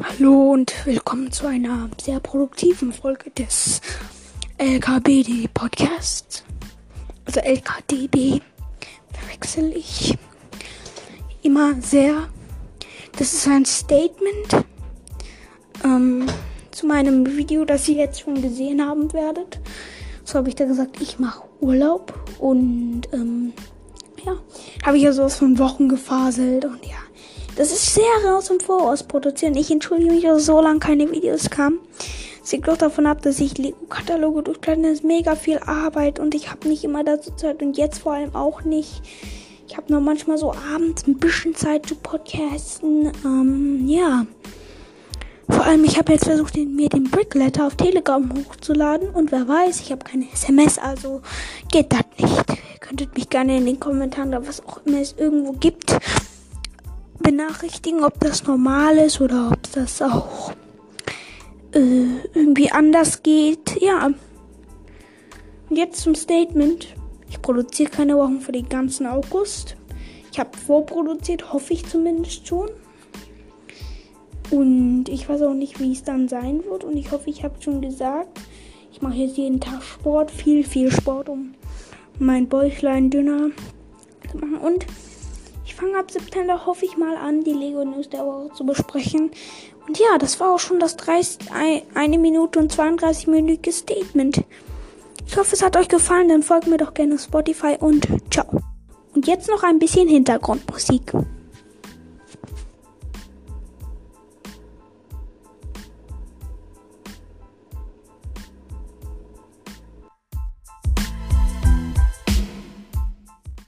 Hallo und willkommen zu einer sehr produktiven Folge des LKBD Podcasts. Also LKDB verwechsel ich immer sehr. Das ist ein Statement ähm, zu meinem Video, das ihr jetzt schon gesehen haben werdet. So habe ich da gesagt, ich mache Urlaub und ähm, ja, habe ich ja sowas von Wochen gefaselt und ja. Das ist sehr raus im Voraus produzieren. Ich entschuldige mich, dass so lange keine Videos kamen. Hängt doch davon ab, dass ich Lego-Kataloge durchblätter. Das ist mega viel Arbeit und ich habe nicht immer dazu Zeit und jetzt vor allem auch nicht. Ich habe nur manchmal so abends ein bisschen Zeit zu podcasten. Ähm, ja. Vor allem, ich habe jetzt versucht, mir den Brickletter auf Telegram hochzuladen und wer weiß, ich habe keine SMS, also geht das nicht. Ihr könntet mich gerne in den Kommentaren oder was auch immer es irgendwo gibt benachrichtigen, ob das normal ist oder ob das auch äh, irgendwie anders geht. Ja. Jetzt zum Statement. Ich produziere keine Wochen für den ganzen August. Ich habe vorproduziert, hoffe ich zumindest schon. Und ich weiß auch nicht, wie es dann sein wird. Und ich hoffe, ich habe schon gesagt, ich mache jetzt jeden Tag Sport, viel, viel Sport, um mein Bäuchlein dünner zu machen. Und ich fange ab September, hoffe ich mal an, die Lego News der Woche zu besprechen. Und ja, das war auch schon das 30, eine Minute und 32 minütige Statement. Ich hoffe, es hat euch gefallen. Dann folgt mir doch gerne auf Spotify und ciao. Und jetzt noch ein bisschen Hintergrundmusik.